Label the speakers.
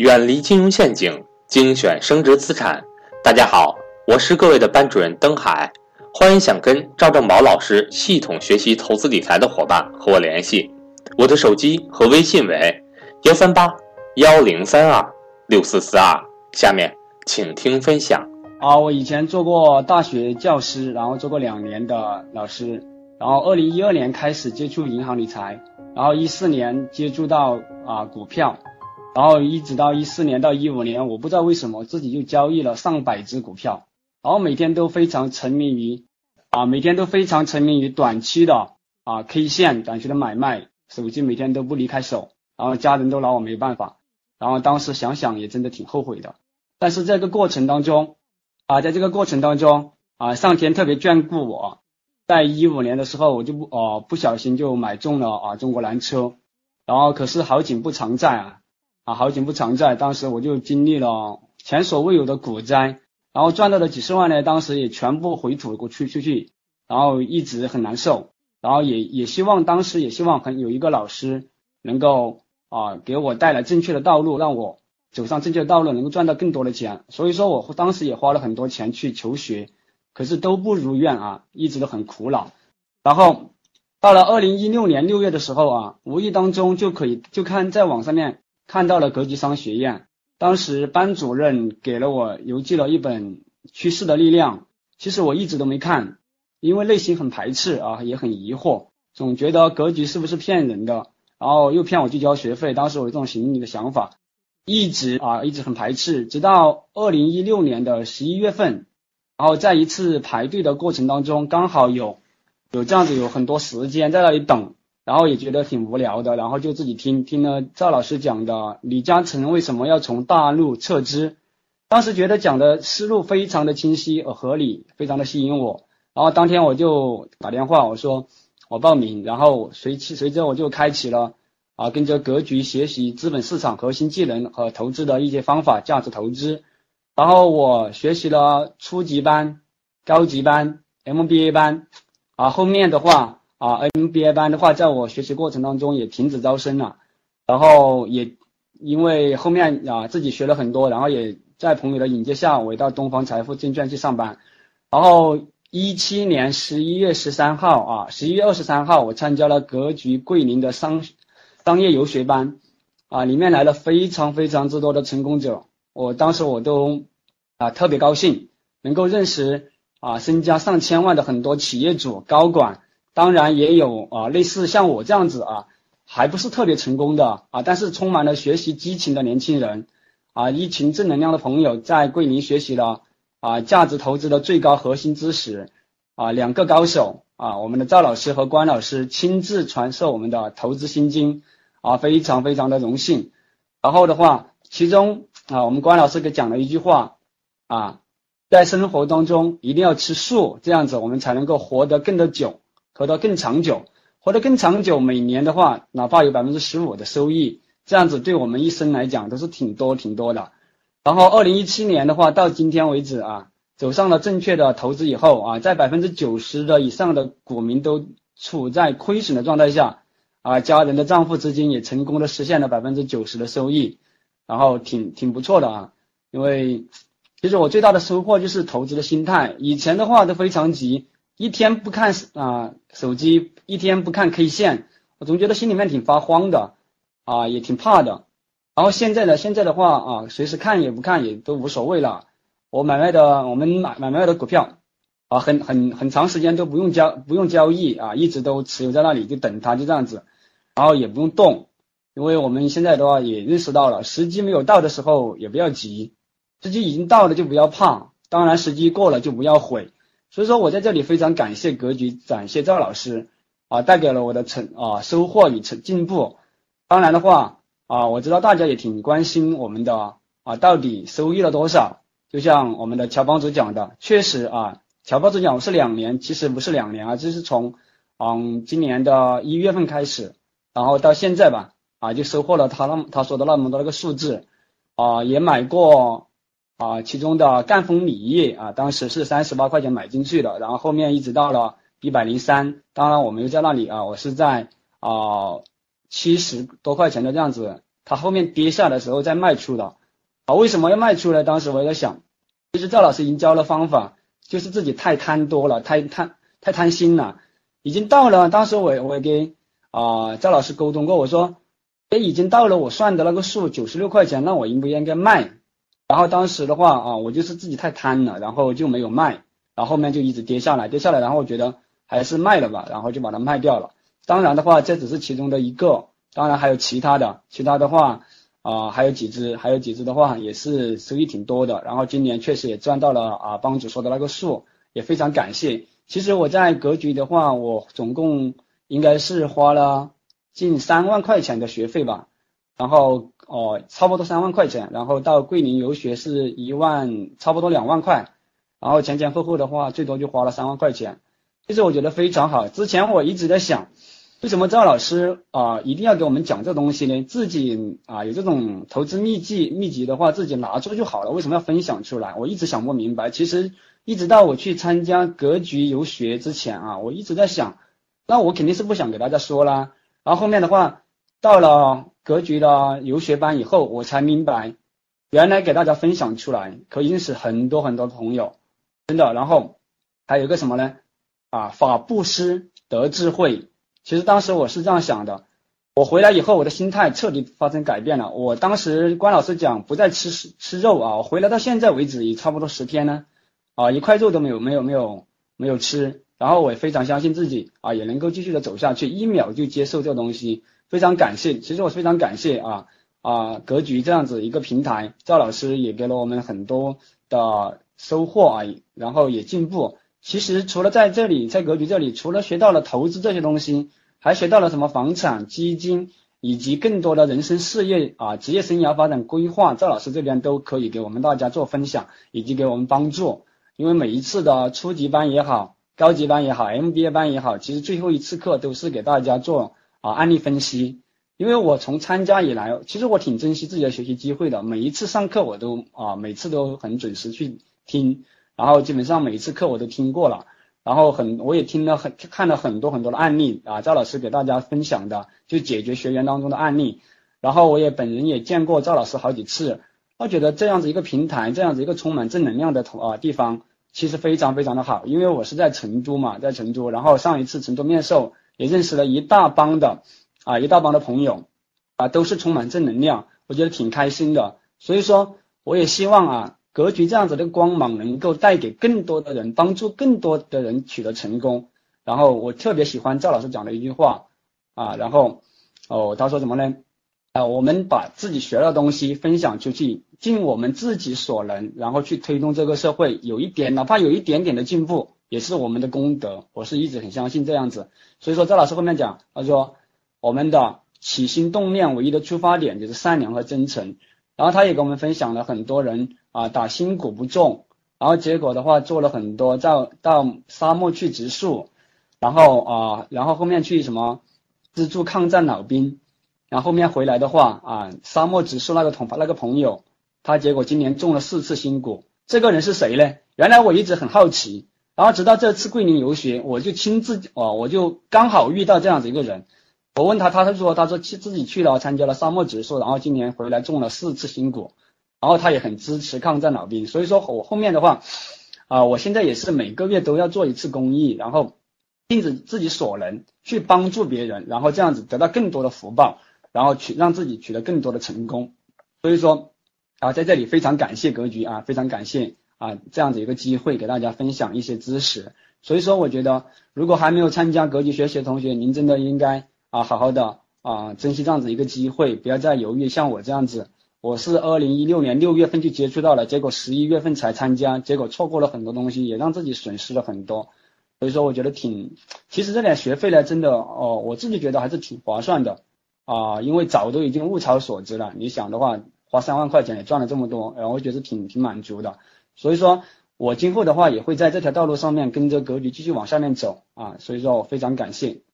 Speaker 1: 远离金融陷阱，精选升值资产。大家好，我是各位的班主任登海，欢迎想跟赵正宝老师系统学习投资理财的伙伴和我联系，我的手机和微信为幺三八幺零三二六四四二。下面请听分享。
Speaker 2: 啊，我以前做过大学教师，然后做过两年的老师，然后二零一二年开始接触银行理财，然后一四年接触到啊股票。然后一直到一四年到一五年，我不知道为什么自己就交易了上百只股票，然后每天都非常沉迷于啊，每天都非常沉迷于短期的啊 K 线短期的买卖，手机每天都不离开手，然后家人都拿我没办法，然后当时想想也真的挺后悔的，但是这个过程当中啊，在这个过程当中啊，上天特别眷顾我，在一五年的时候我就不哦不小心就买中了啊中国蓝车，然后可是好景不常在啊。啊，好景不常在，当时我就经历了前所未有的股灾，然后赚到的几十万呢，当时也全部回吐过去出去，然后一直很难受，然后也也希望当时也希望很有一个老师能够啊给我带来正确的道路，让我走上正确的道路，能够赚到更多的钱。所以说我当时也花了很多钱去求学，可是都不如愿啊，一直都很苦恼。然后到了二零一六年六月的时候啊，无意当中就可以就看在网上面。看到了格局商学院，当时班主任给了我邮寄了一本《趋势的力量》，其实我一直都没看，因为内心很排斥啊，也很疑惑，总觉得格局是不是骗人的，然后又骗我去交学费，当时我有这种心理的想法，一直啊一直很排斥，直到二零一六年的十一月份，然后在一次排队的过程当中，刚好有有这样子有很多时间在那里等。然后也觉得挺无聊的，然后就自己听听了赵老师讲的李嘉诚为什么要从大陆撤资，当时觉得讲的思路非常的清晰和合理，非常的吸引我。然后当天我就打电话我说我报名，然后随其随着我就开启了啊跟着格局学习资本市场核心技能和投资的一些方法，价值投资。然后我学习了初级班、高级班、MBA 班啊，后面的话。啊，MBA 班的话，在我学习过程当中也停止招生了，然后也因为后面啊自己学了很多，然后也在朋友的引荐下，我到东方财富证券去上班。然后一七年十一月十三号啊，十一月二十三号，我参加了格局桂林的商商业游学班啊，里面来了非常非常之多的成功者，我当时我都啊特别高兴，能够认识啊身家上千万的很多企业主高管。当然也有啊，类似像我这样子啊，还不是特别成功的啊，但是充满了学习激情的年轻人啊，一群正能量的朋友在桂林学习了啊价值投资的最高核心知识啊，两个高手啊，我们的赵老师和关老师亲自传授我们的投资心经啊，非常非常的荣幸。然后的话，其中啊，我们关老师给讲了一句话啊，在生活当中一定要吃素，这样子我们才能够活得更的久。活得更长久，活得更长久。每年的话，哪怕有百分之十五的收益，这样子对我们一生来讲都是挺多挺多的。然后，二零一七年的话，到今天为止啊，走上了正确的投资以后啊，在百分之九十的以上的股民都处在亏损的状态下啊，家人的账户资金也成功的实现了百分之九十的收益，然后挺挺不错的啊。因为其实我最大的收获就是投资的心态，以前的话都非常急。一天不看啊手机，一天不看 K 线，我总觉得心里面挺发慌的，啊也挺怕的。然后现在呢，现在的话啊，随时看也不看也都无所谓了。我买卖的我们买买卖的股票啊，很很很长时间都不用交不用交易啊，一直都持有在那里就等它就这样子，然后也不用动，因为我们现在的话也认识到了，时机没有到的时候也不要急，时机已经到了就不要怕，当然时机过了就不要悔。所以说我在这里非常感谢格局，感谢赵老师啊，带给了我的成啊收获与成进步。当然的话啊，我知道大家也挺关心我们的啊，到底收益了多少？就像我们的乔帮主讲的，确实啊，乔帮主讲我是两年，其实不是两年啊，这是从嗯今年的一月份开始，然后到现在吧啊，就收获了他那他说的那么多那个数字啊，也买过。啊，其中的赣锋锂业啊，当时是三十八块钱买进去的，然后后面一直到了一百零三，当然我们又在那里啊，我是在啊七十多块钱的这样子它后面跌下的时候再卖出的。啊，为什么要卖出呢？当时我在想，其实赵老师已经教了方法，就是自己太贪多了，太贪太贪心了，已经到了。当时我我跟啊赵老师沟通过，我说，哎，已经到了我算的那个数九十六块钱，那我应不应该卖？然后当时的话啊，我就是自己太贪了，然后就没有卖，然后后面就一直跌下来，跌下来，然后我觉得还是卖了吧，然后就把它卖掉了。当然的话，这只是其中的一个，当然还有其他的，其他的话啊，还有几只，还有几只的话也是收益挺多的。然后今年确实也赚到了啊，帮主说的那个数，也非常感谢。其实我在格局的话，我总共应该是花了近三万块钱的学费吧，然后。哦，差不多三万块钱，然后到桂林游学是一万，差不多两万块，然后前前后后的话，最多就花了三万块钱。其实我觉得非常好。之前我一直在想，为什么赵老师啊一定要给我们讲这东西呢？自己啊有这种投资秘籍秘籍的话，自己拿出就好了，为什么要分享出来？我一直想不明白。其实一直到我去参加格局游学之前啊，我一直在想，那我肯定是不想给大家说啦。然后后面的话到了。格局的游学班以后，我才明白，原来给大家分享出来可以认识很多很多朋友，真的。然后还有个什么呢？啊，法布施得智慧。其实当时我是这样想的，我回来以后，我的心态彻底发生改变了。我当时关老师讲不再吃吃肉啊，我回来到现在为止也差不多十天呢，啊，一块肉都没有没有没有没有吃。然后我也非常相信自己啊，也能够继续的走下去，一秒就接受这个东西。非常感谢，其实我非常感谢啊啊格局这样子一个平台，赵老师也给了我们很多的收获啊，然后也进步。其实除了在这里，在格局这里，除了学到了投资这些东西，还学到了什么房产、基金以及更多的人生事业啊、职业生涯发展规划，赵老师这边都可以给我们大家做分享，以及给我们帮助。因为每一次的初级班也好，高级班也好，MBA 班也好，其实最后一次课都是给大家做。啊，案例分析，因为我从参加以来，其实我挺珍惜自己的学习机会的。每一次上课我都啊，每次都很准时去听，然后基本上每一次课我都听过了，然后很我也听了很看了很多很多的案例啊，赵老师给大家分享的就解决学员当中的案例，然后我也本人也见过赵老师好几次，我觉得这样子一个平台，这样子一个充满正能量的同啊地方，其实非常非常的好，因为我是在成都嘛，在成都，然后上一次成都面授。也认识了一大帮的啊，一大帮的朋友啊，都是充满正能量，我觉得挺开心的。所以说，我也希望啊，格局这样子的光芒能够带给更多的人，帮助更多的人取得成功。然后我特别喜欢赵老师讲的一句话啊，然后哦，他说什么呢？啊，我们把自己学到的东西分享出去，尽我们自己所能，然后去推动这个社会有一点，哪怕有一点点的进步。也是我们的功德，我是一直很相信这样子。所以说，赵老师后面讲，他说我们的起心动念唯一的出发点就是善良和真诚。然后他也跟我们分享了很多人啊打新股不中，然后结果的话做了很多到到沙漠去植树，然后啊然后后面去什么资助抗战老兵，然后后面回来的话啊沙漠植树那个同那个朋友，他结果今年中了四次新股，这个人是谁呢？原来我一直很好奇。然后直到这次桂林游学，我就亲自哦，我就刚好遇到这样子一个人。我问他，他他说他说去自己去了参加了沙漠植树，然后今年回来种了四次新果，然后他也很支持抗战老兵。所以说我后面的话啊，我现在也是每个月都要做一次公益，然后尽自自己所能去帮助别人，然后这样子得到更多的福报，然后取让自己取得更多的成功。所以说啊，在这里非常感谢格局啊，非常感谢。啊，这样子一个机会给大家分享一些知识，所以说我觉得，如果还没有参加格局学习的同学，您真的应该啊好好的啊珍惜这样子一个机会，不要再犹豫。像我这样子，我是二零一六年六月份就接触到了，结果十一月份才参加，结果错过了很多东西，也让自己损失了很多。所以说，我觉得挺，其实这点学费呢，真的哦，我自己觉得还是挺划算的啊，因为早都已经物超所值了。你想的话，花三万块钱也赚了这么多，然后我觉得挺挺满足的。所以说，我今后的话也会在这条道路上面跟着格局继续往下面走啊，所以说我非常感谢。